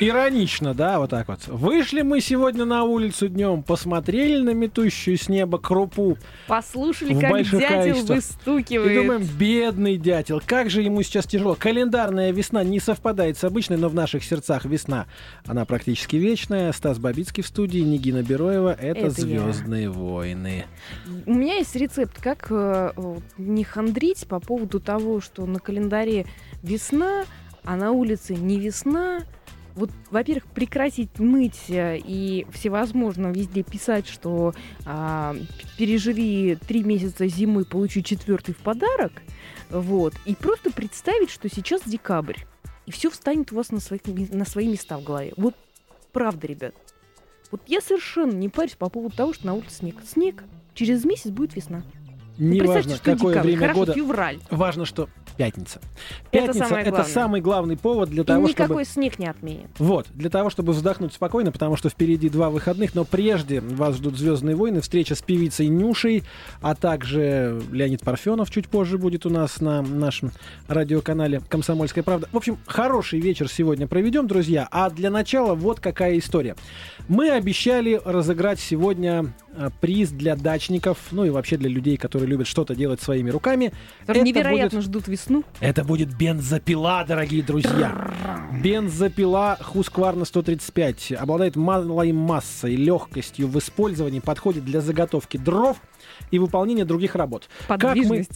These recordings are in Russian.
Иронично, да, вот так вот. Вышли мы сегодня на улицу днем, посмотрели на метущую с неба крупу. Послушали, как дятел количествах. выстукивает. И думаем, бедный дятел, как же ему сейчас тяжело. Календарная весна не совпадает с обычной, но в наших сердцах весна. Она практически вечная. Стас Бабицкий в студии, Нигина Бероева. Это, Это я. Звездные войны. У меня есть рецепт, как э, не хандрить по поводу того, что на календаре весна, а на улице не весна. Вот, во-первых, прекратить ныть э, и всевозможно везде писать, что а, переживи три месяца зимы, получи четвертый в подарок. Вот. И просто представить, что сейчас декабрь. И все встанет у вас на свои, на свои места в голове. Вот правда, ребят. Вот я совершенно не парюсь по поводу того, что на улице снег. Снег. Через месяц будет весна. Ну, Неважно, что какое декабрь, время хорошо, года. февраль. Важно, что пятница. Это Пятница самое это главное. самый главный повод для И того, никакой чтобы... снег не отменит. Вот, для того, чтобы вздохнуть спокойно, потому что впереди два выходных, но прежде вас ждут «Звездные войны», встреча с певицей Нюшей, а также Леонид Парфенов чуть позже будет у нас на нашем радиоканале «Комсомольская правда». В общем, хороший вечер сегодня проведем, друзья, а для начала вот какая история. Мы обещали разыграть сегодня приз для дачников, ну и вообще для людей, которые любят что-то делать своими руками. Которые Это невероятно ждут весну. Это будет бензопила, дорогие друзья. Бензопила Husqvarna 135 обладает малой массой, легкостью в использовании, подходит для заготовки дров и выполнения других работ. Как мы,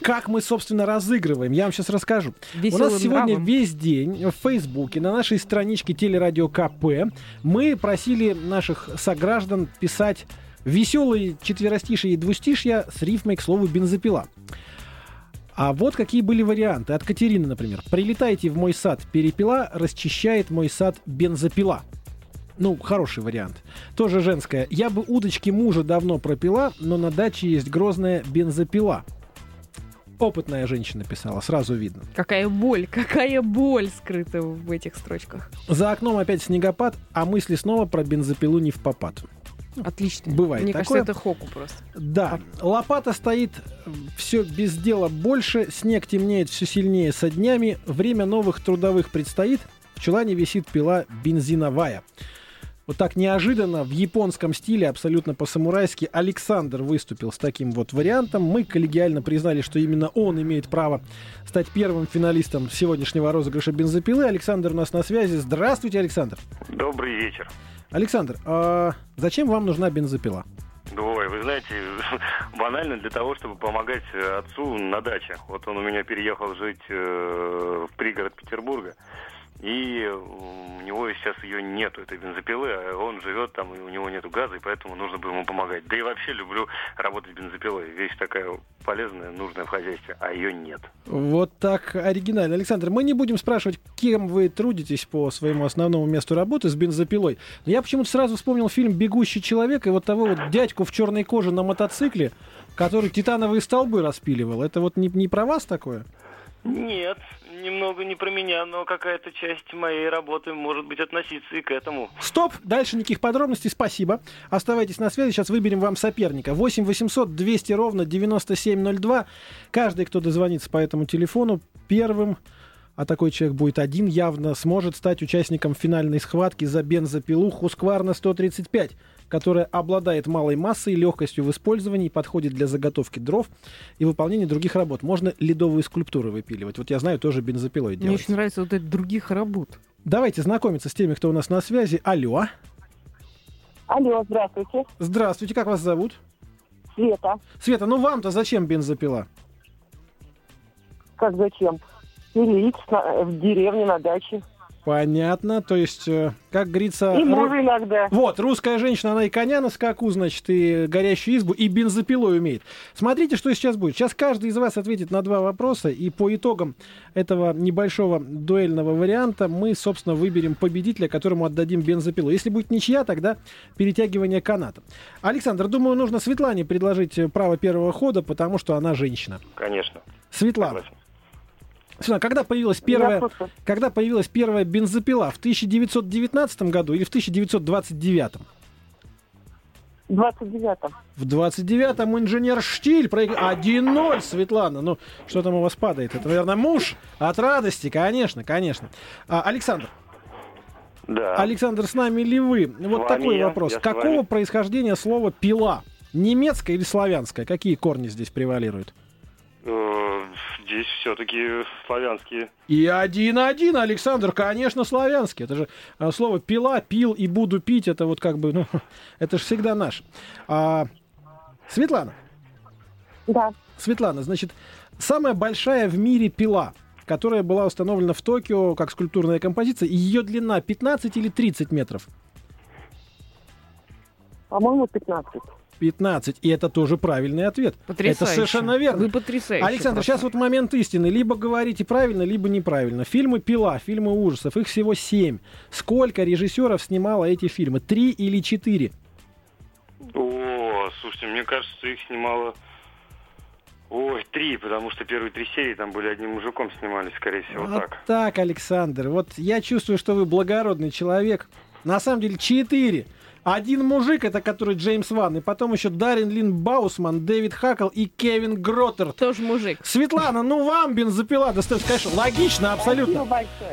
как мы, собственно, разыгрываем, я вам сейчас расскажу. У Веселым нас сегодня нравом. весь день в Фейсбуке, на нашей страничке Телерадио КП, мы просили наших сограждан писать веселые четверостишие и двустишья с рифмой к слову бензопила. А вот какие были варианты. От Катерины, например. «Прилетайте в мой сад, перепела, расчищает мой сад бензопила». Ну, хороший вариант. Тоже женская. «Я бы удочки мужа давно пропила, но на даче есть грозная бензопила». Опытная женщина писала, сразу видно. Какая боль, какая боль скрыта в этих строчках. За окном опять снегопад, а мысли снова про бензопилу не в попад. Отлично. Бывает Мне такое. кажется, это хоку просто. Да, лопата стоит все без дела больше, снег темнеет все сильнее со днями, время новых трудовых предстоит, в чулане висит пила бензиновая. Вот так неожиданно в японском стиле, абсолютно по-самурайски, Александр выступил с таким вот вариантом. Мы коллегиально признали, что именно он имеет право стать первым финалистом сегодняшнего розыгрыша бензопилы. Александр у нас на связи. Здравствуйте, Александр. Добрый вечер. Александр, а зачем вам нужна бензопила? Ой, вы знаете, банально для того, чтобы помогать э, отцу на даче. Вот он у меня переехал жить э, в пригород Петербурга. И у него сейчас ее нету, этой бензопилы, а он живет там, и у него нету газа, и поэтому нужно бы ему помогать. Да и вообще люблю работать бензопилой. Вещь такая полезная, нужная в хозяйстве, а ее нет. Вот так оригинально. Александр, мы не будем спрашивать, кем вы трудитесь по своему основному месту работы с бензопилой. Но я почему-то сразу вспомнил фильм «Бегущий человек» и вот того вот дядьку в черной коже на мотоцикле, который титановые столбы распиливал. Это вот не, не про вас такое? Нет, немного не про меня, но какая-то часть моей работы может быть относиться и к этому. Стоп! Дальше никаких подробностей, спасибо. Оставайтесь на связи, сейчас выберем вам соперника. 8 800 200 ровно 9702. Каждый, кто дозвонится по этому телефону, первым, а такой человек будет один, явно сможет стать участником финальной схватки за бензопилу Husqvarna 135 которая обладает малой массой, легкостью в использовании, подходит для заготовки дров и выполнения других работ. Можно ледовые скульптуры выпиливать. Вот я знаю, тоже бензопилой Мне делать. очень нравится вот это других работ. Давайте знакомиться с теми, кто у нас на связи. Алло. Алло, здравствуйте. Здравствуйте, как вас зовут? Света. Света, ну вам-то зачем бензопила? Как зачем? Пилить в деревне на даче. Понятно, то есть, э, как говорится... И ру- мужа иногда. Вот, русская женщина, она и коня на скаку, значит, и горящую избу, и бензопилой умеет. Смотрите, что сейчас будет. Сейчас каждый из вас ответит на два вопроса, и по итогам этого небольшого дуэльного варианта мы, собственно, выберем победителя, которому отдадим бензопилу. Если будет ничья, тогда перетягивание каната. Александр, думаю, нужно Светлане предложить право первого хода, потому что она женщина. Конечно. Светлана, Согласен. Светлана, когда появилась первая... Когда появилась первая бензопила? В 1919 году или в 1929? В 29-м. В 29-м инженер Штиль проиграл 1-0, Светлана. Ну, что там у вас падает? Это, наверное, муж от радости, конечно, конечно. А, Александр, Да. Александр, с нами ли вы? Вот вами такой я, вопрос. я с Какого вами. происхождения слова пила? Немецкое или славянское? Какие корни здесь превалируют? Э, Здесь все-таки славянские. И один-один, Александр, конечно, славянский. Это же а, слово пила, пил и буду пить. Это вот как бы, ну, это же всегда наш. А, Светлана, Да. Светлана, значит, самая большая в мире пила, которая была установлена в Токио как скульптурная композиция, ее длина 15 или 30 метров? По-моему, 15. 15. И это тоже правильный ответ. Потрясающе. Это совершенно верно. Вы потрясающий. Александр, просто. сейчас вот момент истины. Либо говорите правильно, либо неправильно. Фильмы «Пила», фильмы ужасов, их всего семь. Сколько режиссеров снимало эти фильмы? Три или четыре? О, слушайте, мне кажется, их снимало... Ой, три, потому что первые три серии там были одним мужиком снимались, скорее всего, вот так. так, Александр. Вот я чувствую, что вы благородный человек. На самом деле четыре. Один мужик, это который Джеймс Ван, и потом еще Дарин Лин Баусман, Дэвид Хакл и Кевин Гроттерт. Тоже мужик. Светлана, ну вам бензопила достается, конечно, логично абсолютно.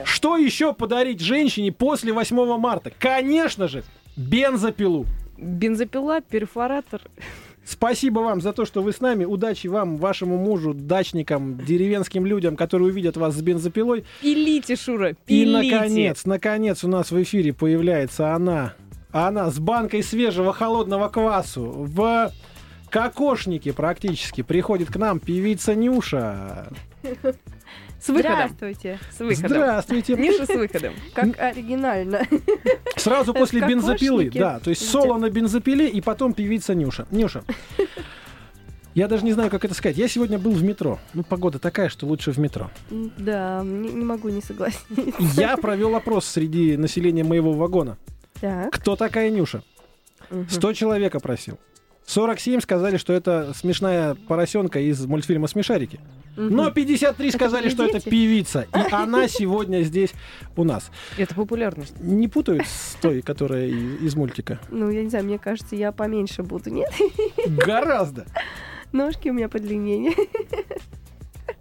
Что еще подарить женщине после 8 марта? Конечно же, бензопилу. Бензопила, перфоратор. Спасибо вам за то, что вы с нами. Удачи вам, вашему мужу, дачникам, деревенским людям, которые увидят вас с бензопилой. Пилите, Шура, И, пилите. наконец, наконец у нас в эфире появляется она. Она с банкой свежего холодного квасу в кокошнике практически. Приходит к нам певица Нюша. С выходом. Здравствуйте. С выходом. Здравствуйте. Ниша с выходом. Как оригинально. Сразу после В бензопилы, да. То есть соло на бензопиле и потом певица Нюша. Нюша. Я даже не знаю, как это сказать. Я сегодня был в метро. Ну, погода такая, что лучше в метро. Да, не, не могу не согласиться. Я провел опрос среди населения моего вагона. Так. Кто такая Нюша? мгм. 100 человек опросил. 47 сказали, что это смешная поросенка из мультфильма «Смешарики». Мгм. Но 53 сказали, были что это певица. И она сегодня здесь у нас. Это популярность. Не путают с той, которая из мультика? Ну, я не знаю, мне кажется, я поменьше буду. Нет, Гораздо. ножки у меня подлиннее.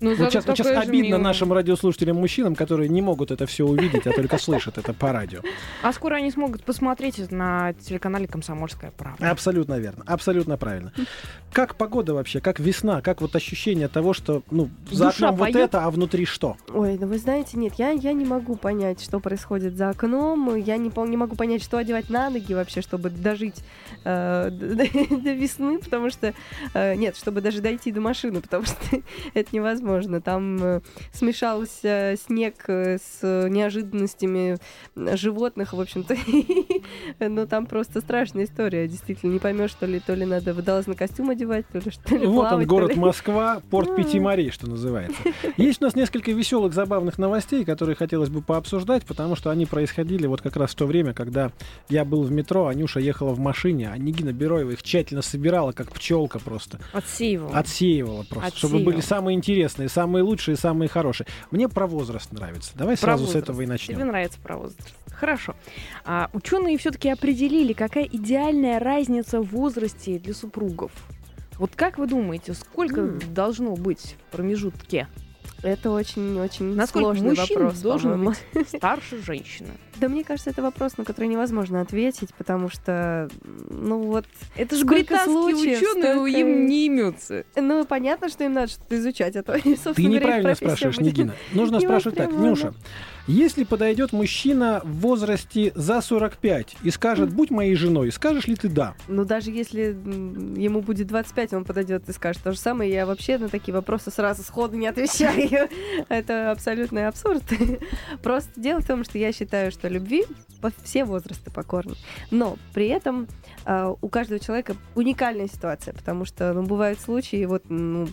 Ну, Вот сейчас, вот сейчас обидно милая. нашим радиослушателям-мужчинам, которые не могут это все увидеть, а только слышат это по радио. А скоро они смогут посмотреть это на телеканале «Комсомольская правда». Абсолютно верно, абсолютно правильно. Как погода вообще, как весна, как вот ощущение того, что ну, за окном вот это, а внутри что? Ой, ну вы знаете, нет, я, я не могу понять, что происходит за окном. Я не, не могу понять, что одевать на ноги вообще, чтобы дожить э, до весны, потому что... э, нет, чтобы даже дойти до машины, потому что это невозможно. Там э, смешался снег э, с неожиданностями животных, в общем-то. Но там просто страшная история. Действительно, не поймешь, то ли, то ли надо водолазный костюм одевать, то ли что ли Вот он, город Москва, порт. Пяти морей, что называется. Есть у нас несколько веселых, забавных новостей, которые хотелось бы пообсуждать, потому что они происходили вот как раз в то время, когда я был в метро, Анюша ехала в машине, а Нигина Бероева их тщательно собирала, как пчелка просто. Отсеивал. Отсеивала просто, чтобы были Отсеивала. самые интересные, самые лучшие, самые хорошие. Мне про возраст нравится. Давай Про сразу с возраст. этого и Тебе начнем. нравится про возраст. Хорошо. А, ученые все-таки определили, какая идеальная разница в возрасте для супругов. Вот как вы думаете, сколько М. должно быть в промежутке? Это очень-очень Насколько сложный мужчина вопрос. должен по-моему. быть старше женщины? Да мне кажется, это вопрос, на который невозможно ответить, потому что, ну вот, Это же британские случаев, ученые, столько- им не имется. ну понятно, что им надо что-то изучать, а то они, собственно Ты неправильно спрашиваешь, будет. Нигина. Нужно спрашивать так. Нюша. Если подойдет мужчина в возрасте за 45 и скажет, будь моей женой, скажешь ли ты да? Ну даже если ему будет 25, он подойдет и скажет то же самое, я вообще на такие вопросы сразу сходу не отвечаю. Это абсолютный абсурд. Просто дело в том, что я считаю, что любви по все возрасты покорны. Но при этом а, у каждого человека уникальная ситуация, потому что ну, бывают случаи, вот ну,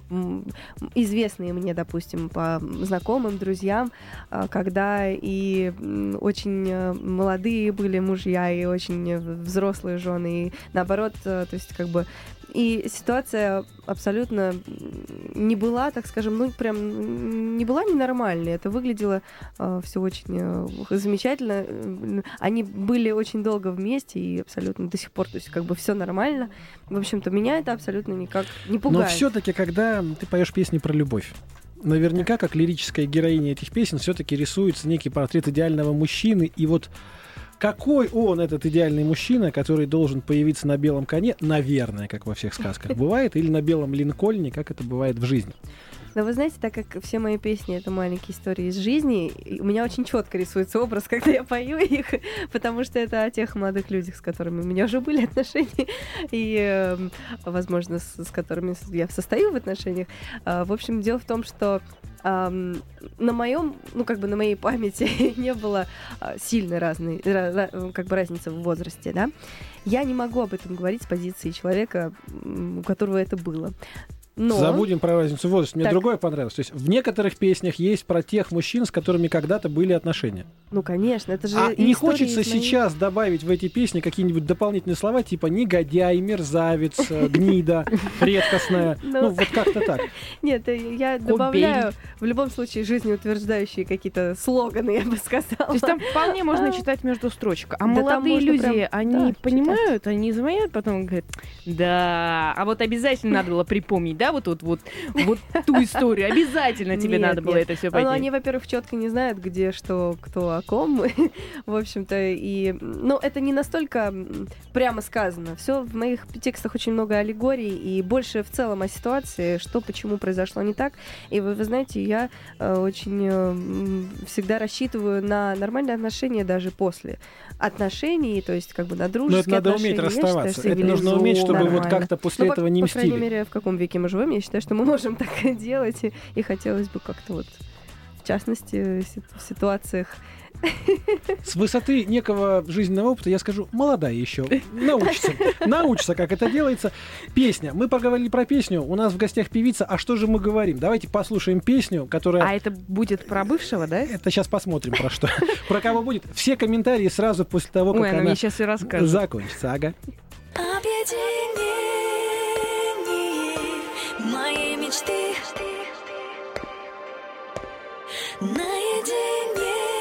известные мне, допустим, по знакомым, друзьям, а, когда и очень э, молодые были мужья, и очень э, взрослые жены, и наоборот, э, то есть как бы И ситуация абсолютно не была, так скажем, ну прям не была ненормальной. Это выглядело э, все очень э, замечательно. Они были очень долго вместе и абсолютно до сих пор, то есть как бы все нормально. В общем-то, меня это абсолютно никак не Но пугает. все-таки, когда ты поешь песни про любовь, наверняка, как лирическая героиня этих песен, все-таки рисуется некий портрет идеального мужчины. И вот какой он, этот идеальный мужчина, который должен появиться на белом коне, наверное, как во всех сказках бывает, или на белом линкольне, как это бывает в жизни. Но вы знаете, так как все мои песни это маленькие истории из жизни, у меня очень четко рисуется образ, когда я пою их, потому что это о тех молодых людях, с которыми у меня уже были отношения, и, э, возможно, с, с которыми я состою в отношениях. А, в общем, дело в том, что ам, на моем, ну как бы на моей памяти не было а, сильно разной, ра- ра- как бы разницы в возрасте, да. Я не могу об этом говорить с позиции человека, у которого это было. Но... Забудем про разницу в возрасте. Мне Так. другое понравилось. То есть в некоторых песнях есть про тех мужчин, с которыми когда-то были отношения. Ну, конечно, это же А не хочется моей- сейчас добавить в эти песни какие-нибудь дополнительные слова, типа негодяй, мерзавец, э, гнида, редкостная. Ну. Ну, вот как-то так. Нет, э, я добавляю в любом случае жизнеутверждающие какие-то слоганы, я бы сказала. То есть там вполне можно читать между строчек. А молодые люди, они понимают, они звонят, потом говорят, да, а вот обязательно надо было припомнить, да, вот тут вот, вот ту историю, обязательно тебе Нет, надо было нет. это все Ну, пойти. они, во-первых, четко не знают, где что, кто о ком. в общем-то, и... Ну, это не настолько прямо сказано. Все в моих текстах очень много аллегорий и больше в целом о ситуации, что, почему произошло не так. И вы, вы знаете, я э, очень э, всегда рассчитываю на нормальные отношения даже после отношений, то есть как бы на Но дружеские это надо уметь отношения. Считаю, расставаться. что Это нужно уметь, чтобы вот Нормально. как-то после ну, по- этого не по, крайней мстили. мере, в каком веке мы живем, я считаю, что мы можем так делать, и, и хотелось бы как-то вот, в частности, си- в ситуациях. С высоты некого жизненного опыта я скажу, молодая еще, научится, научится, как это делается. Песня. Мы поговорили про песню, у нас в гостях певица, а что же мы говорим? Давайте послушаем песню, которая... А это будет про бывшего, да? Это сейчас посмотрим, про что. Про кого будет. Все комментарии сразу после того, Ой, как она она мне сейчас и расскажет. закончится. Ага. Объединение моей мечты. Наедине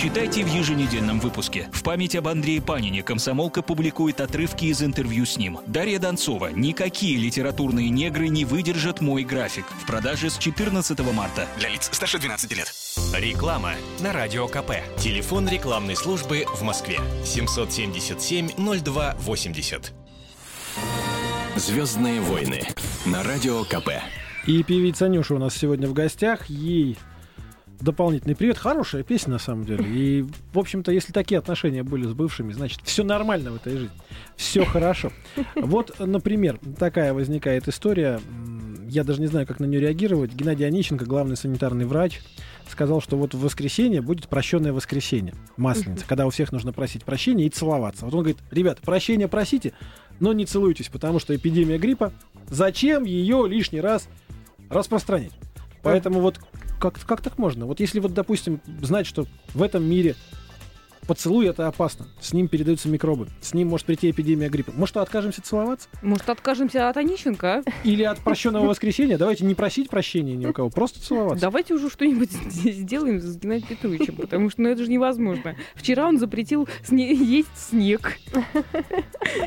Читайте в еженедельном выпуске. В память об Андрее Панине комсомолка публикует отрывки из интервью с ним. Дарья Донцова. Никакие литературные негры не выдержат мой график. В продаже с 14 марта. Для лиц старше 12 лет. Реклама на Радио КП. Телефон рекламной службы в Москве. 777-0280. Звездные войны на Радио КП. И певица Нюша у нас сегодня в гостях. Ей дополнительный привет. Хорошая песня, на самом деле. И, в общем-то, если такие отношения были с бывшими, значит, все нормально в этой жизни. Все хорошо. Вот, например, такая возникает история. Я даже не знаю, как на нее реагировать. Геннадий Онищенко, главный санитарный врач, сказал, что вот в воскресенье будет прощенное воскресенье, масленица, когда у всех нужно просить прощения и целоваться. Вот он говорит, ребята, прощения просите, но не целуйтесь, потому что эпидемия гриппа, зачем ее лишний раз распространять? Поэтому вот как, как так можно? Вот если вот, допустим, знать, что в этом мире поцелуй это опасно, с ним передаются микробы, с ним может прийти эпидемия гриппа. Может, откажемся целоваться? Может, откажемся от Онищенко, а? Или от прощенного воскресенья? Давайте не просить прощения ни у кого, просто целоваться. Давайте уже что-нибудь сделаем с Геннадием Петровичем, потому что ну, это же невозможно. Вчера он запретил сне- есть снег.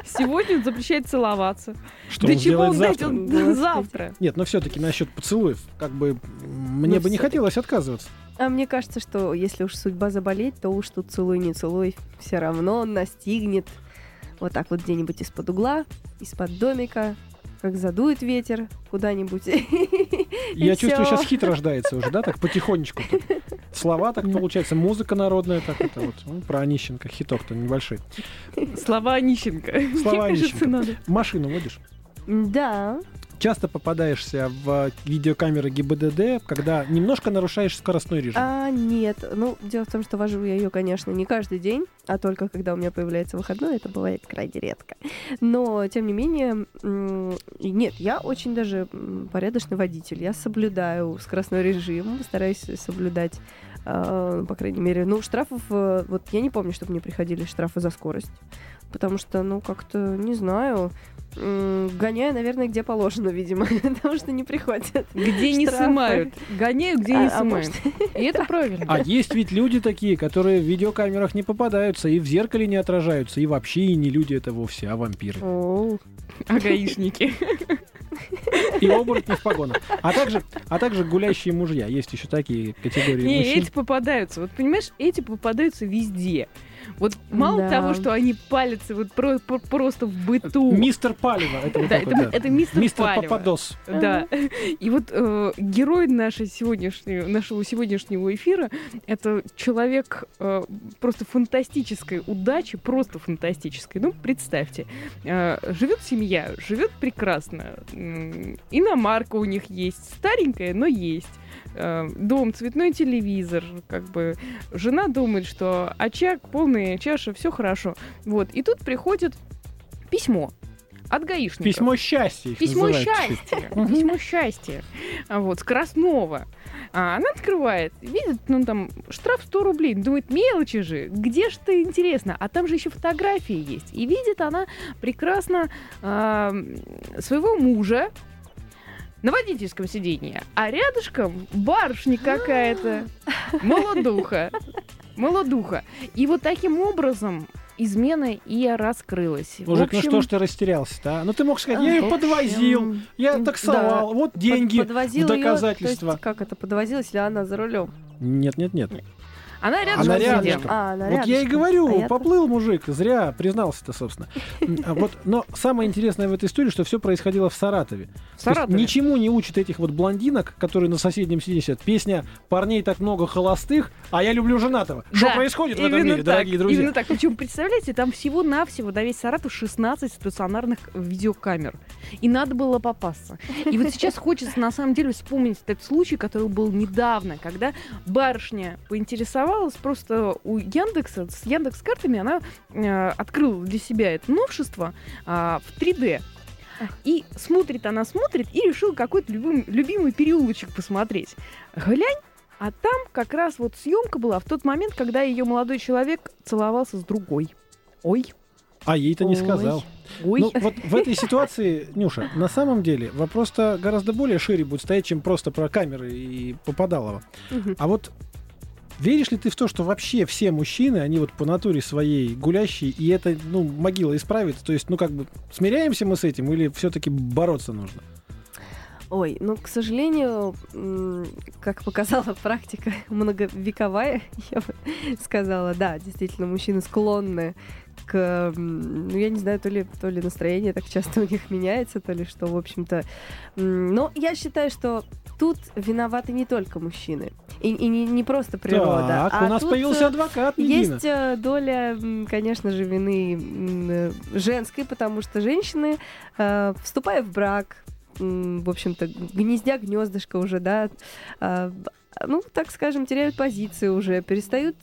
Сегодня он запрещает целоваться. Что До он чего он завтра? дойдет завтра? Нет, но все-таки насчет поцелуев, как бы мне Ну, бы не хотелось отказываться. А мне кажется, что если уж судьба заболеть, то уж тут целуй, не целуй, все равно настигнет. Вот так вот где-нибудь из-под угла, из-под домика, как задует ветер куда-нибудь. Я чувствую, сейчас хит рождается уже, да, так потихонечку. Слова так получается, музыка народная, так это вот. Ну, про Онищенко, хиток-то небольшой. Слова Онищенко. Слова Онищенко. Машину водишь? Да, Часто попадаешься в видеокамеры ГИБДД, когда немножко нарушаешь скоростной режим. а нет. Ну, дело в том, что вожу я ее, конечно, не каждый день, а только когда у меня появляется выходной, это бывает крайне редко. Но, тем не менее, нет, я очень даже порядочный водитель. Я соблюдаю скоростной режим, стараюсь соблюдать, э, по крайней мере, ну, штрафов, э, вот я не помню, чтобы мне приходили штрафы за скорость. Потому что, ну, как-то, не знаю, гоняю, наверное, где положено, видимо, потому что не приходят. Где не Штрафы. сымают. Гоняю, где не А- а сымают. И это правильно. А есть ведь люди такие, которые в видеокамерах не попадаются, и в зеркале не отражаются, и вообще и не люди это вовсе, а вампиры. О, А гаишники. И оборотни в погонах. А также, а также гулящие мужья. Есть еще такие категории Не, мужчин. эти попадаются. Вот понимаешь, эти попадаются везде. Вот мало Да. того, что они палятся вот про- про- просто в быту. Мистер Палева. Это, вот Да, так это, вот, да. это мистер, Мистер. Пападос. Да. И вот э, герой нашей сегодняшнего, нашего сегодняшнего эфира это человек э, просто фантастической удачи, просто фантастической. Ну, представьте, э, живет семья, живет прекрасно. М, Иномарка у них есть, старенькая, но есть. Э, Дом, цветной телевизор, как бы жена думает, что очаг, полная чаша, все хорошо. Вот. И тут приходит письмо от гаишника. Письмо счастья. Письмо называют. счастья. Письмо счастья. А Вот, с Краснова. А она открывает, видит, ну там, штраф 100 рублей. Думает, мелочи же, где ж ты, интересно? А там же еще фотографии есть. И видит она прекрасно а, своего мужа на водительском сиденье, а рядышком барышня какая-то, молодуха, молодуха. И вот таким образом измена и раскрылась. Мужик, ну общем, что ж ты растерялся-то, а? Ну ты мог сказать, я ее подвозил, я да. таксовал, вот деньги под- подвозил в доказательство. то есть как это, подвозилась ли она за рулем? Нет, нет, нет. Она рядом Она рядышком. А, она Вот я и говорю, А поплыл мужик, зря признался-то, собственно. А Вот, но самое интересное в этой истории, что все происходило в Саратове. В Саратове. ничему не учат этих вот блондинок, которые на соседнем сидят. Песня «Парней так много холостых, а я люблю женатого». Что Да, происходит в этом именно мире, так, дорогие друзья? Именно так. Причем, представляете, там всего-навсего до весь Саратов 16 стационарных видеокамер. И надо было попасться. И вот сейчас хочется, на самом деле, вспомнить этот случай, который был недавно, когда барышня поинтересовалась просто у Яндекса, с Яндекс картами она э, открыла для себя это новшество а, в 3D. И смотрит она, смотрит, и решила какой-то любим- любимый переулочек посмотреть. Глянь, а там как раз вот съемка была в тот момент, когда ее молодой человек целовался с другой. Ой, А ей-то не сказал. ой. Ну, вот в этой ситуации, Нюша, на самом деле вопрос-то гораздо более шире будет стоять, чем просто про камеры и попадалово. Мгм. А вот веришь ли ты в то, что вообще все мужчины, они вот по натуре своей гулящие, и это, ну, могила исправит? То есть, ну, как бы, смиряемся мы с этим или все-таки бороться нужно? Ой, ну, к сожалению, как показала практика многовековая, я бы сказала, да, действительно, мужчины склонны к, ну, я не знаю, то ли, то ли настроение так часто у них меняется, то ли что, в общем-то. Но я считаю, что тут виноваты не только мужчины. И, и не, не просто природа. так, а у нас появился э, адвокат, Медина. есть э, доля, конечно же, вины э, женской, потому что женщины, вступая в брак, в общем-то, гнездя гнездышко уже, да, ну, так скажем, теряют позиции уже, перестают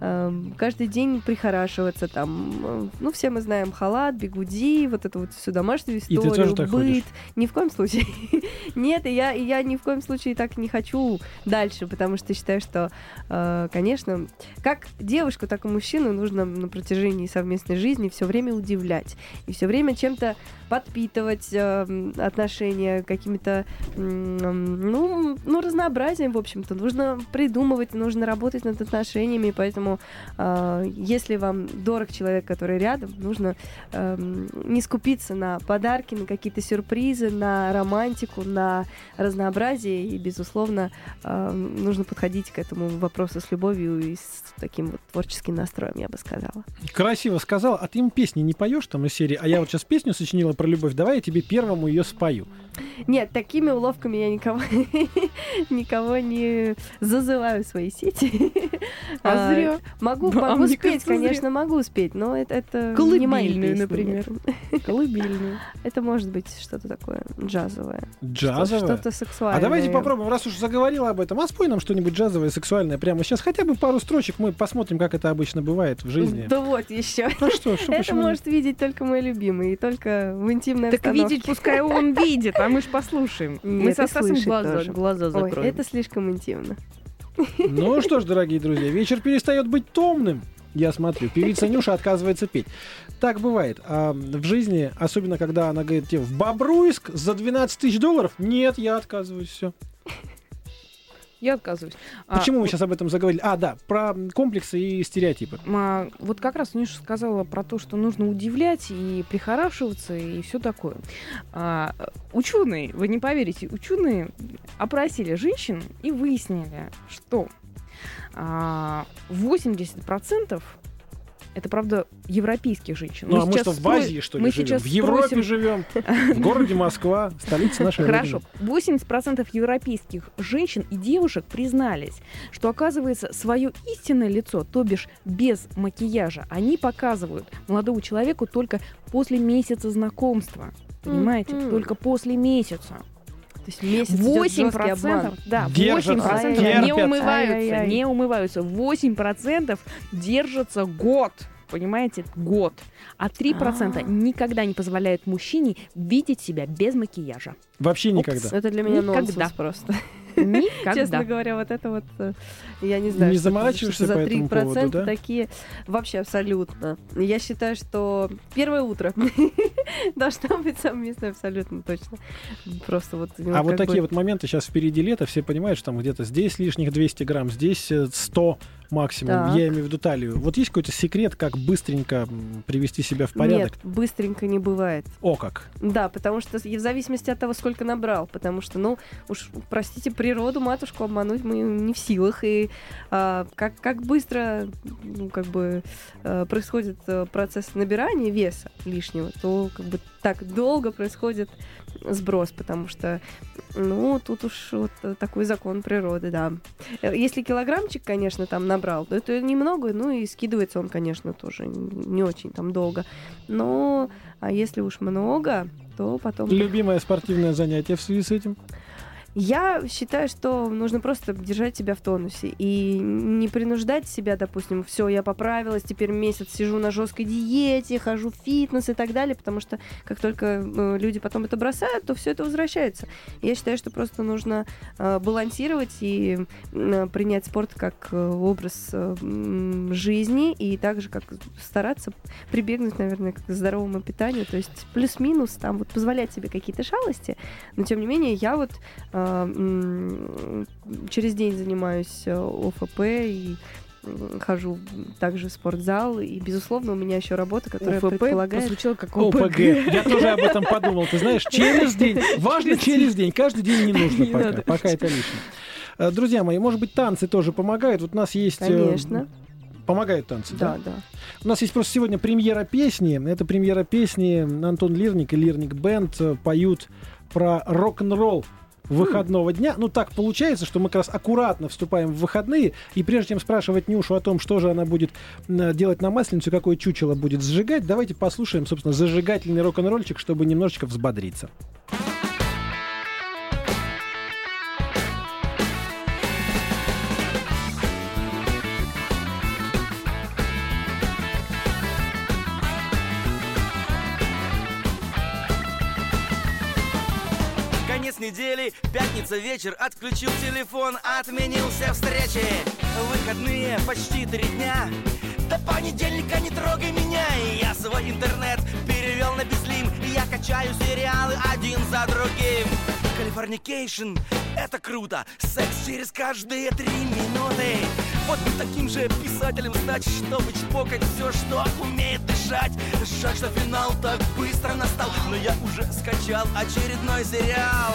каждый день прихорашиваться там. э, Ну, все мы знаем халат, бигуди, вот это вот всю домашнюю ты историю, тоже так быт. ходишь? Ни в коем случае. Нет, и я, и я ни в коем случае так не хочу дальше, потому что считаю, что, э, конечно, как девушку, так и мужчину нужно на протяжении совместной жизни все время удивлять и все время чем-то подпитывать э, отношения какими-то, ну, ну, разнообразием, в общем-то. Нужно придумывать, нужно работать над отношениями, поэтому э, если вам дорог человек, который рядом, нужно эм, не скупиться на подарки, на какие-то сюрпризы, на романтику, на разнообразие. И, безусловно, эм, нужно подходить к этому вопросу с любовью и с таким вот творческим настроем, я бы сказала. Красиво сказал, а ты им песни не поешь там из серии? А я вот сейчас песню сочинила про любовь, давай я тебе первому ее спою. Нет, такими уловками я никого, никого не зазываю в свои сети. А зря. Могу, А могу спеть, конечно, могу спеть, но это, это не мои Колыбельную, песни, например. нет. Колыбельную. Это может быть что-то такое джазовое. Джазовая? Что-то сексуальное. А давайте попробуем, раз уж заговорила об этом, а спой нам что-нибудь джазовое, сексуальное прямо сейчас. Хотя бы пару строчек мы посмотрим, как это обычно бывает в жизни. Да вот еще. Ну что, что, Это может видеть только мой любимый, и только в интимной Так видеть, пускай он видит, а мы ж послушаем. Мы со Стасом глаза, тоже. глаза Ой, закроем. это слишком интимно. Ну что ж, дорогие друзья, вечер перестает быть томным. Я смотрю, певица Нюша отказывается петь. Так бывает. А в жизни, особенно когда она говорит тебе в Бобруйск за 12 тысяч долларов, нет, я отказываюсь, все. Я отказываюсь. А, Почему мы вот, сейчас об этом заговорили? А, да, про комплексы и стереотипы. а, вот как раз Ниша сказала про то, что нужно удивлять и прихорашиваться и все такое. А, ученые, вы не поверите, ученые опросили женщин и выяснили, что а, 80% это, правда, европейских женщин. Ну, а мы что, в Азии, что ли, мы живем? сейчас В Европе спросим- живем, в городе Москва, столица нашей Хорошо. Родины. 80% европейских женщин и девушек признались, что, оказывается, свое истинное лицо, то бишь без макияжа, они показывают молодому человеку только после месяца знакомства. Понимаете? Мгм. Только после месяца. То есть месяц идёт жёсткий 8%, обман. да, Держатся, 8% не терпят. умываются, Ай-яй-яй. не умываются. 8% держатся год. Понимаете, год. А 3% А. никогда не позволяют мужчине видеть себя без макияжа. Вообще Упс. никогда. Это для меня Никогда. нонсенс просто. Никогда. Честно говоря, вот это вот, э, я не знаю. Не что- заморачиваешься что за по этому 3% поводу, да? такие вообще абсолютно. Я считаю, что первое утро должно быть совместно абсолютно точно. Просто вот... ну, А вот такие бы- вот моменты, сейчас впереди лето, все понимают, что там где-то здесь лишних 200 грамм, здесь э, 100 максимум, Так. я имею в виду талию. Вот есть какой-то секрет, как быстренько привести себя в порядок? Нет, быстренько не бывает. О как! Да, потому что и в зависимости от того, сколько набрал. Потому что, ну, уж, простите, природу, матушку обмануть мы не в силах. И а, как, как быстро ну, как бы, а, происходит а, процесс набирания веса лишнего, то как бы так долго происходит сброс, потому что, ну, тут уж вот такой закон природы, да. Э, Если килограммчик, конечно, там набрал, то это немного, ну и скидывается он, конечно, тоже не очень там долго. Но, а если уж много, то потом... Любимое спортивное занятие в связи с этим? Я считаю, что нужно просто держать себя в тонусе и не принуждать себя, допустим, все, я поправилась, теперь месяц сижу на жесткой диете, хожу в фитнес и так далее, потому что как только э, люди потом это бросают, то все это возвращается. Я считаю, что просто нужно э, балансировать и э, принять спорт как образ жизни и также как стараться прибегнуть, наверное, к здоровому питанию, то есть плюс-минус там вот позволять себе какие-то шалости, но тем не менее я вот через день занимаюсь э, ОФП и хожу также в спортзал, и, безусловно, у меня еще работа, которая ОФП предполагает... прозвучало как ОПГ. ОПГ. Я тоже об этом подумал. Ты знаешь, через день. Важно через день. Каждый день не нужно Не пока. надо. Пока это лишнее. Э, Друзья мои, может быть, танцы тоже помогают. Вот у нас есть... э, Конечно, Помогают танцы, да? да, да. У нас есть просто сегодня премьера песни. Это премьера песни. Антон Лирник и Лирник Бенд поют про рок-н-ролл выходного дня. Ну, так получается, что мы как раз аккуратно вступаем в выходные, и прежде чем спрашивать Нюшу о том, что же она будет делать на Масленицу, какое чучело будет сжигать, давайте послушаем, собственно, зажигательный рок-н-ролльчик, чтобы немножечко взбодриться. Недели, пятница вечер, отключил телефон, отменил все встречи. Выходные почти три дня. До понедельника не трогай меня, и я свой интернет перевел на безлим. И я качаю сериалы один за другим. Californication, это круто, секс через каждые три минуты. Вот бы таким же писателем стать, чтобы чпокать все, что умеет дышать. Жаль, что финал так быстро настал, но я уже скачал очередной сериал.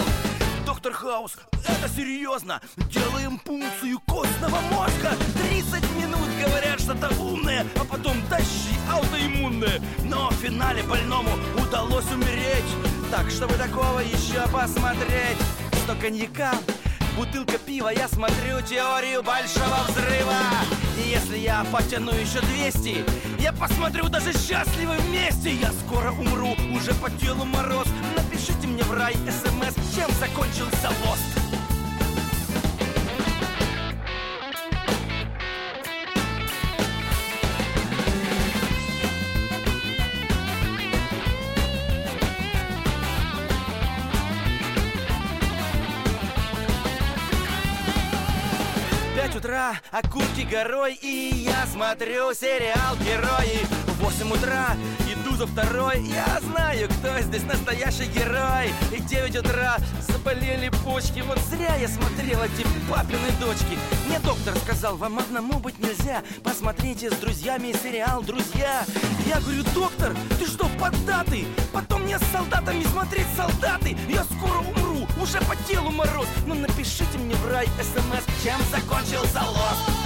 Доктор Хаус, это серьезно. Делаем пункцию костного мозга. 30 минут говорят что-то умное А потом тащи аутоиммунное. Но в финале больному удалось умереть. Так, чтобы такого еще посмотреть? Сто коньяка, бутылка пива. Я смотрю теорию большого взрыва. И если я потяну еще 200 Я посмотрю даже счастливы вместе. Я скоро умру, уже по телу мороз Напишите мне в рай смс, чем закончился лост утра, окурки горой И я смотрю сериал «Герои» В восемь утра за второй. Я знаю, кто здесь настоящий герой. И в девять утра заболели почки. Вот зря я смотрел эти папины дочки. Мне доктор сказал, вам одному быть нельзя. Посмотрите с друзьями сериал «Друзья» Я говорю, доктор, ты что, поддатый? Потом мне с солдатами смотреть солдаты. Я скоро умру, уже по телу мороз. Ну напишите мне в рай смс, чем закончился лост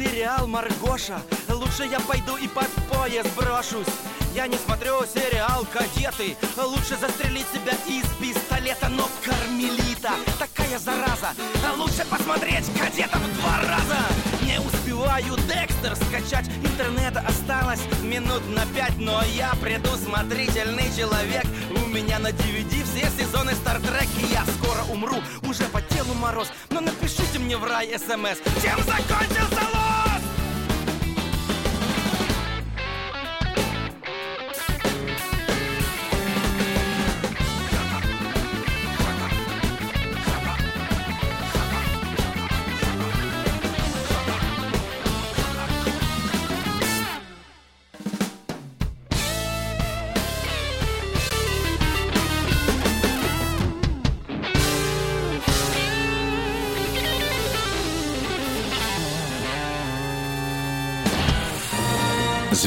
сериал Маргоша Лучше я пойду и под поезд брошусь. Я не смотрю сериал Кадеты Лучше застрелить себя из пистолета Но Кармелита такая зараза. Лучше посмотреть Кадетов два раза. Не успеваю Декстер скачать. Интернета осталось минут на пять Но я предусмотрительный человек. У меня на DVD все сезоны Стартрек И я скоро умру, уже по телу мороз. Но напишите мне в рай смс Чем закончился лост?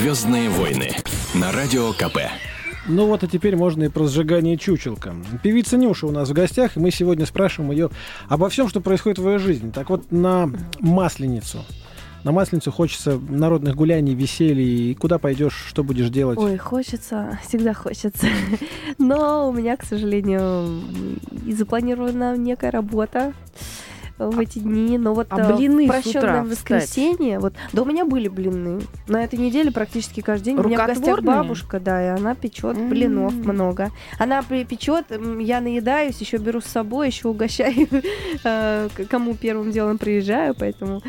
Звездные войны на радио КП. Ну вот, а теперь можно и про сжигание чучелка. Певица Нюша у нас в гостях, и мы сегодня спрашиваем ее обо всем, что происходит в ее жизни. Так вот, на Масленицу. На Масленицу хочется народных гуляний, веселья. И куда пойдешь, что будешь делать? Ой, хочется, всегда хочется. Но у меня, к сожалению, и запланирована некая работа в эти дни, но вот А э, блины в с утра воскресенье, вот, да у меня были блины. На этой неделе практически каждый день. У меня в гостях бабушка, да, и она печет М. блинов много. Она печет, я наедаюсь, еще беру с собой, еще угощаю, э, кому первым делом приезжаю, поэтому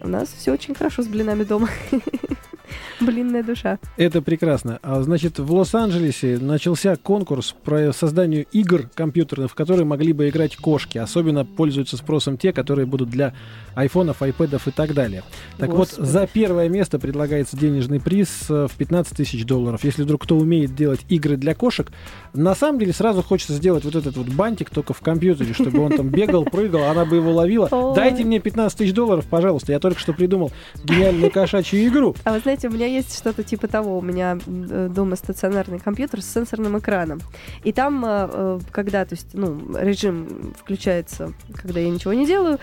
у нас все очень хорошо с блинами дома. Блинная душа. Это прекрасно. А, значит, в Лос-Анджелесе начался конкурс по созданию игр компьютерных, в которые могли бы играть кошки. Особенно пользуются спросом те, которые будут для айфонов, айпэдов и так далее. Так Господи. вот, за первое место предлагается денежный приз э, в 15 тысяч долларов. Если вдруг кто умеет делать игры для кошек, на самом деле сразу хочется сделать вот этот вот бантик только в компьютере, чтобы он там бегал, прыгал, она бы его ловила. Дайте мне 15 тысяч долларов, пожалуйста. Я только что придумал гениальную кошачью игру. А вы знаете, у меня есть что-то типа того. У меня э, дома стационарный компьютер с сенсорным экраном. И там, э, э, когда, то есть, ну, режим включается, когда я ничего не делаю,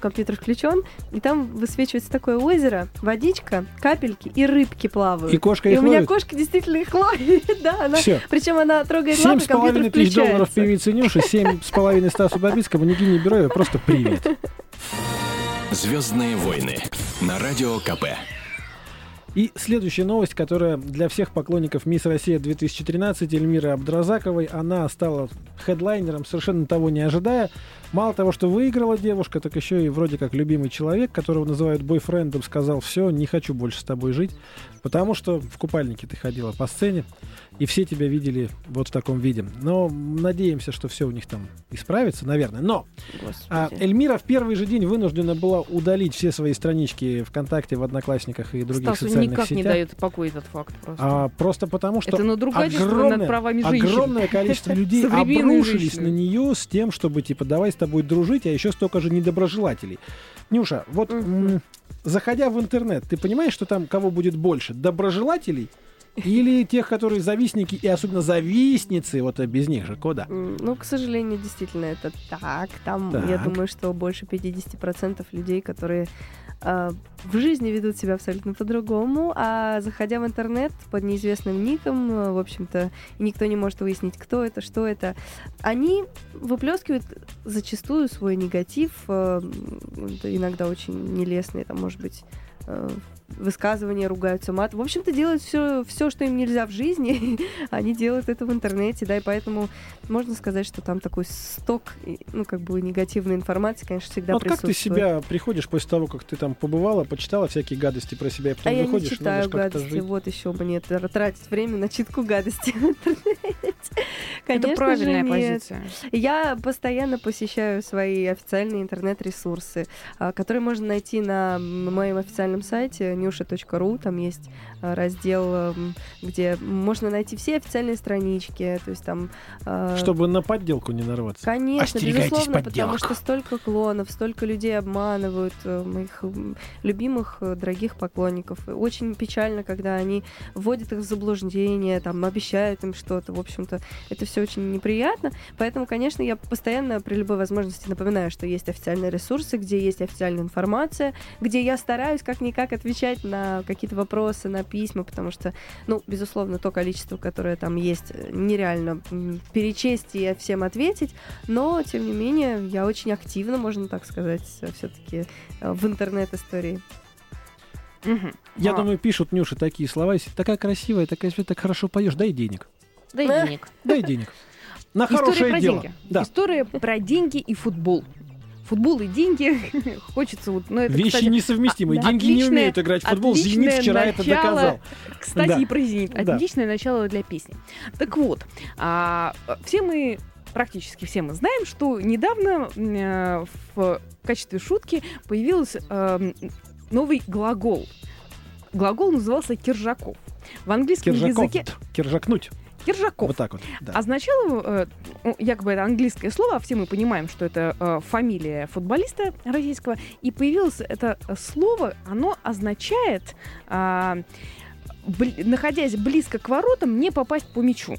компьютер включен, и там высвечивается такое озеро, водичка, капельки и рыбки плавают. И кошка И их у меня ловит. кошка действительно их ловит, да, она, Все. причем она трогает Семь лапы, с половиной компьютер тысяч долларов певицы Нюши, семь с половиной Стасу Бабицкому, Никине Бероеву. Просто привет. Звездные войны на радио КП. И следующая новость, которая для всех поклонников Мисс Россия 2013 Эльмиры Абдразаковой, она стала хедлайнером, совершенно того не ожидая. Мало того, что выиграла девушка, так еще и вроде как любимый человек, которого называют бойфрендом, сказал, все, не хочу больше с тобой жить, потому что в купальнике ты ходила по сцене, и все тебя видели вот в таком виде. Но надеемся, что все у них там исправится, наверное. Но а. Эльмира в первый же день вынуждена была удалить все свои странички ВКонтакте, в Одноклассниках и других Стасу социальных никак не сетях. дает покоя этот факт просто. А, просто потому, что Это огромное, над правами женщин. огромное количество людей обрушились женщины. на нее с тем, чтобы, типа, давай тобой дружить, а еще столько же недоброжелателей. Нюша, вот м, заходя в интернет, ты понимаешь, что там кого будет больше? Доброжелателей или тех, которые завистники и особенно завистницы, вот а без них же кода? Ну, к сожалению, действительно, это так. Там, я Так. думаю, что больше 50% людей, которые в жизни ведут себя абсолютно по-другому, а заходя в интернет под неизвестным ником, а, в общем-то, никто не может выяснить, кто это, что это, они выплескивают зачастую свой негатив, это иногда очень нелестные, там, может быть, высказывания, ругаются мат. В общем-то, делают все, все, что им нельзя в жизни, они делают это в интернете, да, и поэтому можно сказать, что там такой сток, ну, как бы негативной информации, конечно, всегда вот как ты присутствует. себя приходишь после того, как ты там побывала, почитала всякие гадости про себя, и потом А я не выходишь, читаю гадости, жить. вот еще бы нет, тратить время на читку гадости в интернете. Это Конечно правильная же, нет. позиция. Я постоянно посещаю свои официальные интернет-ресурсы, а, которые можно найти на моем официальном сайте newsha.ru. Там есть а, раздел, м, где можно найти все официальные странички. То есть там... а, Чтобы на подделку не нарваться. Конечно, безусловно, потому подделок. что столько клонов, столько людей обманывают э, моих любимых, э, дорогих поклонников. И очень печально, когда они вводят их в заблуждение, там, обещают им что-то. В общем-то, это все очень неприятно. Поэтому, конечно, я постоянно при любой возможности напоминаю, что есть официальные ресурсы, где есть официальная информация, где я стараюсь как-никак отвечать на какие-то вопросы, на письма, потому что, ну, безусловно, то количество, которое там есть, э, нереально перечесть и всем ответить, но, тем не менее, я очень активно, можно так сказать, все-таки в интернет-истории. Мгм. Я А, думаю, пишут Нюша такие слова, если такая красивая, такая свет, так хорошо поешь, дай денег. Дай Э, денег. Дай денег. На История хорошее про дело. деньги. Да. История про деньги и футбол. Футбол и деньги. Хочется вот... Ну, это, Вещи кстати, несовместимые. а- Деньги не отличное- умеют играть в футбол. Зенит вчера это начало. доказал. Кстати, Да. и про «Зенит». Да. Отличное начало для песни. Так вот, а, все мы, практически все мы знаем, что недавно э, в качестве шутки появился эм, новый глагол. Глагол назывался «киржаков». В английском Киржаков. языке Киржакнуть. «Киржаков» Вот так вот. да. означало, э, якобы это английское слово, а все мы понимаем, что это э, фамилия футболиста российского, и появилось это слово, оно означает а, находясь близко к воротам, не попасть по мячу.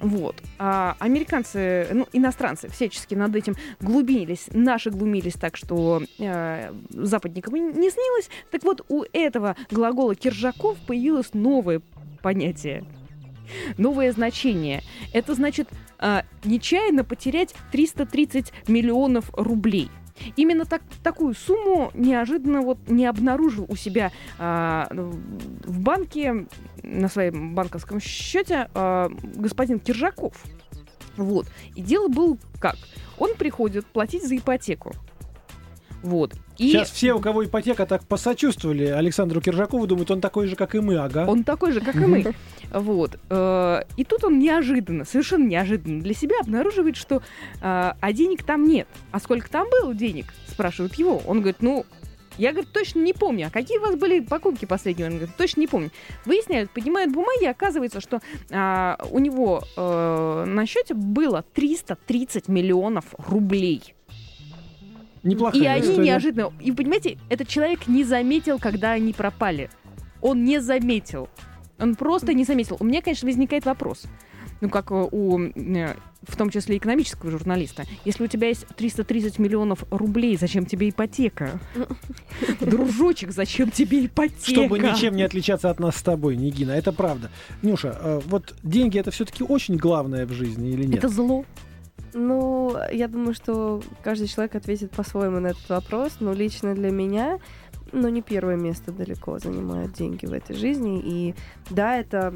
Вот. А американцы, ну, иностранцы всячески над этим глубинились. Наши глумились так, что э, западникам не снилось. Так вот, у этого глагола киржаков появилось новое понятие. Новое значение. Это значит а, нечаянно потерять 330 миллионов рублей. Именно так, такую сумму неожиданно вот не обнаружил у себя а, в банке, на своем банковском счете а, господин Киржаков. Вот. И дело было как? Он приходит платить за ипотеку. Вот. И Сейчас все, у кого ипотека, так посочувствовали Александру Киржакову, думают, он такой же, как и мы, ага. он такой же, как и мы. Вот. Э, И тут он неожиданно, совершенно неожиданно для себя обнаруживает, что э, а денег там нет. А сколько там было денег? Спрашивают его. Он говорит, ну, я, говорит, точно не помню. А какие у вас были покупки последние? Он говорит, точно не помню. Выясняют, поднимают бумаги, оказывается, что а, у него э, на счете было 330 миллионов рублей. Неплохая И они история. неожиданно... И, понимаете, этот человек не заметил, когда они пропали. Он не заметил. Он просто не заметил. У меня, конечно, возникает вопрос. Ну, как э, у, э, в том числе, экономического журналиста. Если у тебя есть 330 миллионов рублей, зачем тебе ипотека? Дружочек, зачем тебе ипотека? Чтобы ничем не отличаться от нас с тобой, Нигина, это правда. Нюша, э, вот деньги это все-таки очень главное в жизни или нет? Это зло. Ну, я думаю, что каждый человек ответит по-своему на этот вопрос, но лично для меня, ну, не первое место далеко занимают деньги в этой жизни. И да, это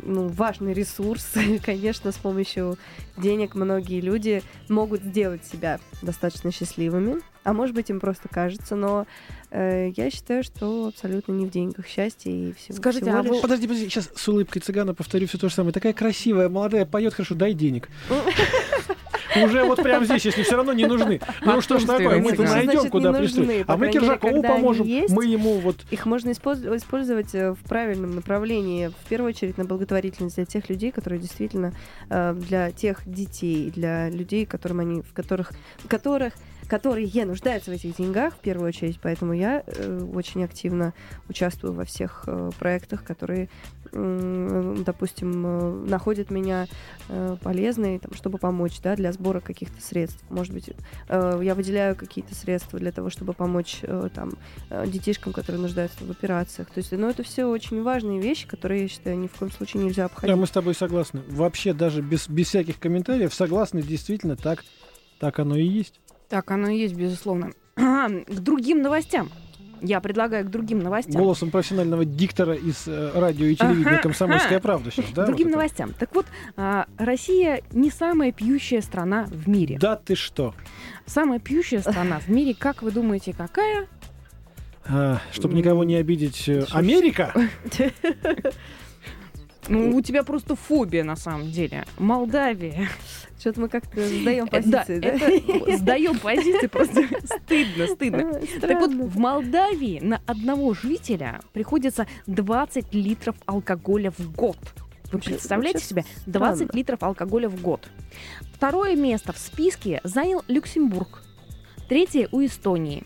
ну, важный ресурс. Конечно, с помощью денег многие люди могут сделать себя достаточно счастливыми. А может быть, им просто кажется, но э, я считаю, что абсолютно не в деньгах счастье и всего. Скажите, всего а вы- лишь- Подожди, подожди, сейчас с улыбкой цыгана повторю все то же самое. Такая красивая, молодая, поет хорошо, дай денег. Уже вот прямо здесь, если все равно не нужны. Ну что ж такое, мы-то найдем, куда пристроить. А мы Киржакову поможем. Мы ему вот... Их можно использ- использовать э, в правильном направлении, в первую очередь на благотворительность для тех людей, которые действительно э, для тех детей, для людей, которым они, в которых, которых которые нуждаются в этих деньгах в первую очередь, поэтому я э, очень активно участвую во всех э, проектах, которые, допустим, э, находят меня э, полезной, там, чтобы помочь, да, для сбора каких-то средств. Может быть, я выделяю какие-то средства для того, чтобы помочь там детишкам, которые нуждаются в операциях. То есть, ну, это все очень важные вещи, которые, я считаю, ни в коем случае нельзя Да, обходить. мы с тобой согласны. Вообще даже без, без всяких комментариев согласны, действительно, так, так оно и есть. Так, оно и есть, безусловно. К другим новостям. Я предлагаю к другим новостям. Голосом профессионального диктора из э, радио и телевидения «Комсомольская правда» сейчас, да? К другим вот это? новостям. Так вот, а, Россия не самая пьющая страна в мире. Да ты что? Самая пьющая страна в мире, как вы думаете, какая? чтобы никого не обидеть, э, Америка? Ну, у тебя просто фобия на самом деле. Молдавия. Что-то мы как-то сдаем Э, да, позиции, да? сдаем позиции, просто стыдно, стыдно. Так вот, в Молдавии на одного жителя приходится 20 литров алкоголя в год. Вы представляете вообще себе? 20 странно. литров алкоголя в год. Второе место в списке занял Люксембург. Третье у Эстонии.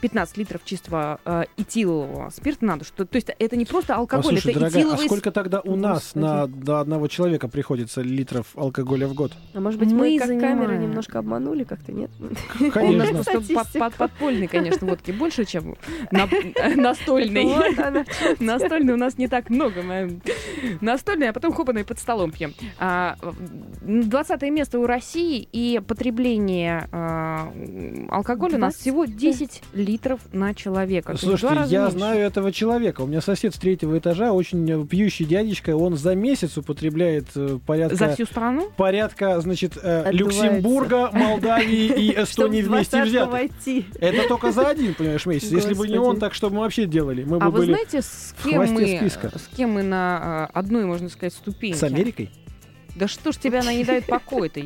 15 литров чистого э, этилового спирта надо. Что, то есть это не просто алкоголь, Послушай, это дорогая, а этиловый сколько тогда у нас Господи. на до одного человека приходится литров алкоголя в год? А может быть, Мы мы, как камеры занимаем. немножко обманули как-то, нет? Конечно. просто под- Статистика. под- подпольной, конечно, водки больше, чем на- настольной. Вот она. Настольной у нас не так много. Мы настольной, а потом хопаной под столом пьем. А, м, 20 место у России, и потребление а, алкоголя у нас 20? всего 10 литров на человека. Слушайте, я меньше. знаю этого человека. У меня сосед с третьего этажа, очень э, пьющий дядечка. Он за месяц употребляет э, порядка... За всю страну? порядка, значит, э, Отдувается. Люксембурга, Молдавии и Эстонии вместе взятых. Это только за один, понимаешь, месяц. Если бы не он, так что бы мы вообще делали? Мы А бы вы были знаете, с в кем, мы, списка. с кем мы на а, одной, можно сказать, ступеньке? с Америкой. Да что ж тебя она не дает покоя-то?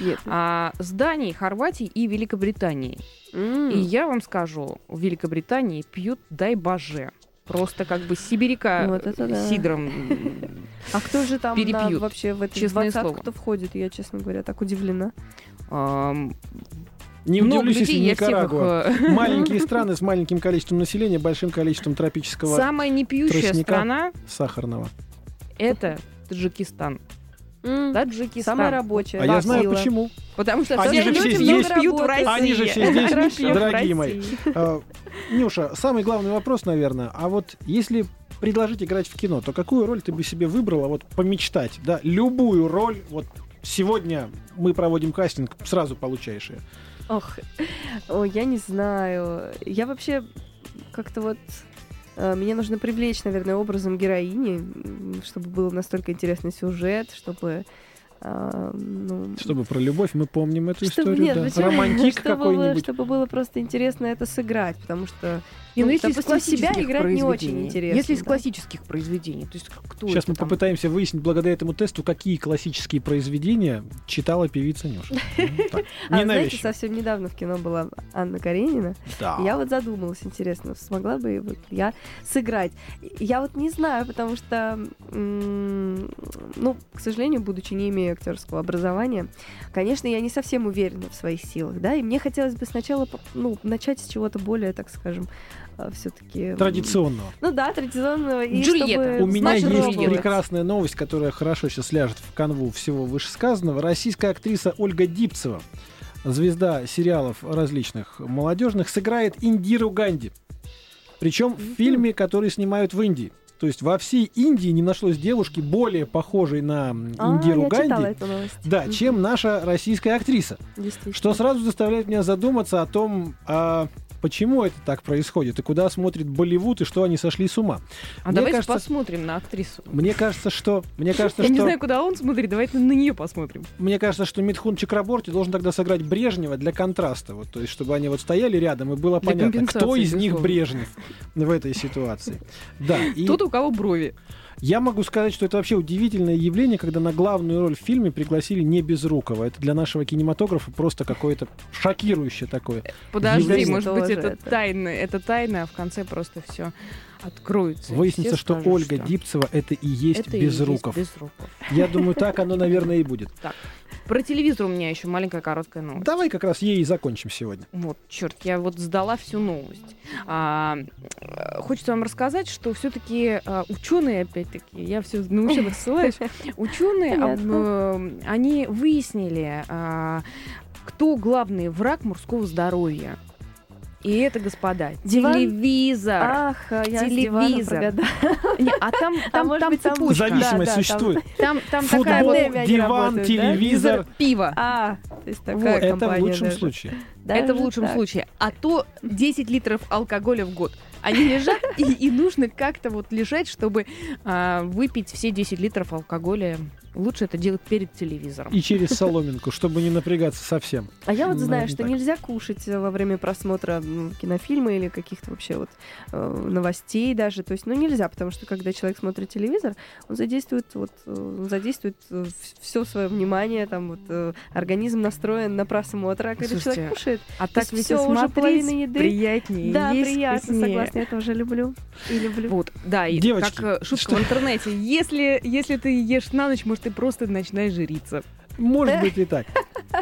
Нет. А, с Данией, Хорватией и Великобританией. М. И я вам скажу, в Великобритании пьют дай боже. Просто как бы сибиряка Вот это да. сидром. А кто же там на- перепьют. вообще в этой Честное двадцатку слово. кто входит? Я, честно говоря, так удивлена. Ам, Не Много удивлюсь, если людей, я всех Никарагуа. э, Маленькие страны с маленьким количеством населения, большим количеством тропического Самая непьющая тростника. страна сахарного. это Таджикистан. М, Таджикистан. Самая рабочая. А я знаю сила. почему. Потому что Они все же люди все здесь. пьют в России. Они же все здесь, дорогие мои. А, Нюша, самый главный вопрос, наверное, а вот если предложить играть в кино, то какую роль ты бы себе выбрала, вот помечтать, да, любую роль, вот сегодня мы проводим кастинг, сразу получаешь ее. Ох, ой, я не знаю. Я вообще как-то вот... э, Мне нужно привлечь, наверное, образом героини, чтобы был настолько интересный сюжет, чтобы... а, ну, Чтобы про любовь мы помним эту чтобы, историю, нет, да. почему? Романтик чтобы, какой-нибудь. чтобы было просто интересно это сыграть, потому что Не, ну, Ну, если из допустим, себя классических играть не очень произведений. интересно, Если из да. классических произведений, то есть кто Сейчас мы там? попытаемся выяснить благодаря этому тесту, какие классические произведения читала певица Нюша. Ну, А, знаете, совсем недавно в кино была Анна Каренина. Да. Я вот задумалась, интересно, смогла бы я сыграть. Я вот не знаю, потому что, ну, к сожалению, будучи не имея актерского образования, конечно, я не совсем уверена в своих силах, да, и мне хотелось бы сначала, ну, начать с чего-то более, так скажем, все-таки... Традиционного. Ну да, традиционного. И Джульетта. чтобы У меня есть пробовать. прекрасная новость, которая хорошо сейчас ляжет в канву всего вышесказанного. Российская актриса Ольга Дипцева, звезда сериалов различных молодежных, сыграет Индиру Ганди. Причем в фильме, который снимают в Индии. То есть во всей Индии не нашлось девушки более похожей на А, Индиру я читала Ганди, да, чем наша российская актриса. Что сразу заставляет меня задуматься о том, а почему это так происходит, и куда смотрит Болливуд, и что они сошли с ума. А Мне давайте кажется- посмотрим на актрису. Мне кажется, что... Мне кажется, Я что... не знаю, куда он смотрит, давайте на нее посмотрим. Мне кажется, что Митхун Чакраборти должен тогда сыграть Брежнева для контраста. Вот, то есть, чтобы они вот стояли рядом, и было Для понятно, кто из них безусловно. Брежнев в этой ситуации. Да, и Тот, у кого брови. Я могу сказать, что это вообще удивительное явление, когда на главную роль в фильме пригласили не Безрукова. Это для нашего кинематографа просто какое-то шокирующее такое. Подожди, Явление может быть, это, это. тайна, это тайна, а в конце просто все откроется. Выяснится, что скажут, Ольга что Дипцева это и есть это и есть Безруков. Безруков. Я думаю, так оно, наверное, и будет. Про телевизор у меня еще маленькая короткая новость. Давай как раз ей и закончим сегодня. Вот, черт, я вот сдала всю новость. А, хочется вам рассказать, что все-таки ученые, опять-таки, я все на ученых ссылаюсь, ученые, Понятно. они выяснили, а, кто главный враг мужского здоровья. И это, господа, Диван? телевизор. Ах, а я телевизор. Не, а там, там, может там быть, там цепочка. Зависимость Да, да, там- существует. Там, там Футбол, такая вот диван, работают, да? телевизор. пиво. А, то есть такая Вот, это в лучшем даже. случае. Это в Даже лучшем так. случае. А то 10 литров алкоголя в год. Они лежат, и, и нужно как-то вот лежать, чтобы а, выпить все 10 литров алкоголя. Лучше это делать перед телевизором. И через соломинку, чтобы не напрягаться совсем. А я вот знаю, что нельзя кушать э, во время просмотра кинофильма или каких-то вообще вот э, новостей даже. То есть, ну нельзя, потому что когда человек смотрит телевизор, он задействует вот э, он задействует все свое внимание, там вот э, организм настроен на просмотр, а когда человек кушает, А так ведь и уже половина еды. приятнее. да, приятно, согласна, я тоже люблю и люблю. Вот, да, и как э, шутка в интернете. Если, если ты ешь на ночь, может, ты просто начинаешь жриться. Может быть и так.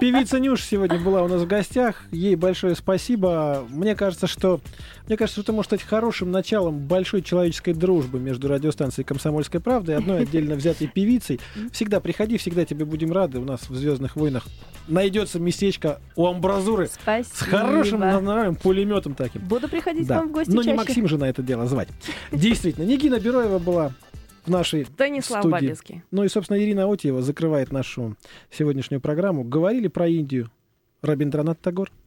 Певица Нюша сегодня была у нас в гостях. Ей большое спасибо. Мне кажется, что мне кажется, что это может стать хорошим началом большой человеческой дружбы между радиостанцией «Комсомольская правда» и одной отдельно взятой певицей. Всегда приходи, всегда тебе будем рады. У нас в «Звездных войнах» найдется местечко у амбразуры Спасибо. с хорошим нормальным пулеметом таким. Буду приходить к Да. вам в гости Но не чаще. Максим же на это дело звать. Действительно, Нигина Бероева была в нашей Станислав студии. Бабецкий. Ну и, собственно, Ирина Отьева закрывает нашу сегодняшнюю программу. Говорили про Индию. Рабиндранат Тагор.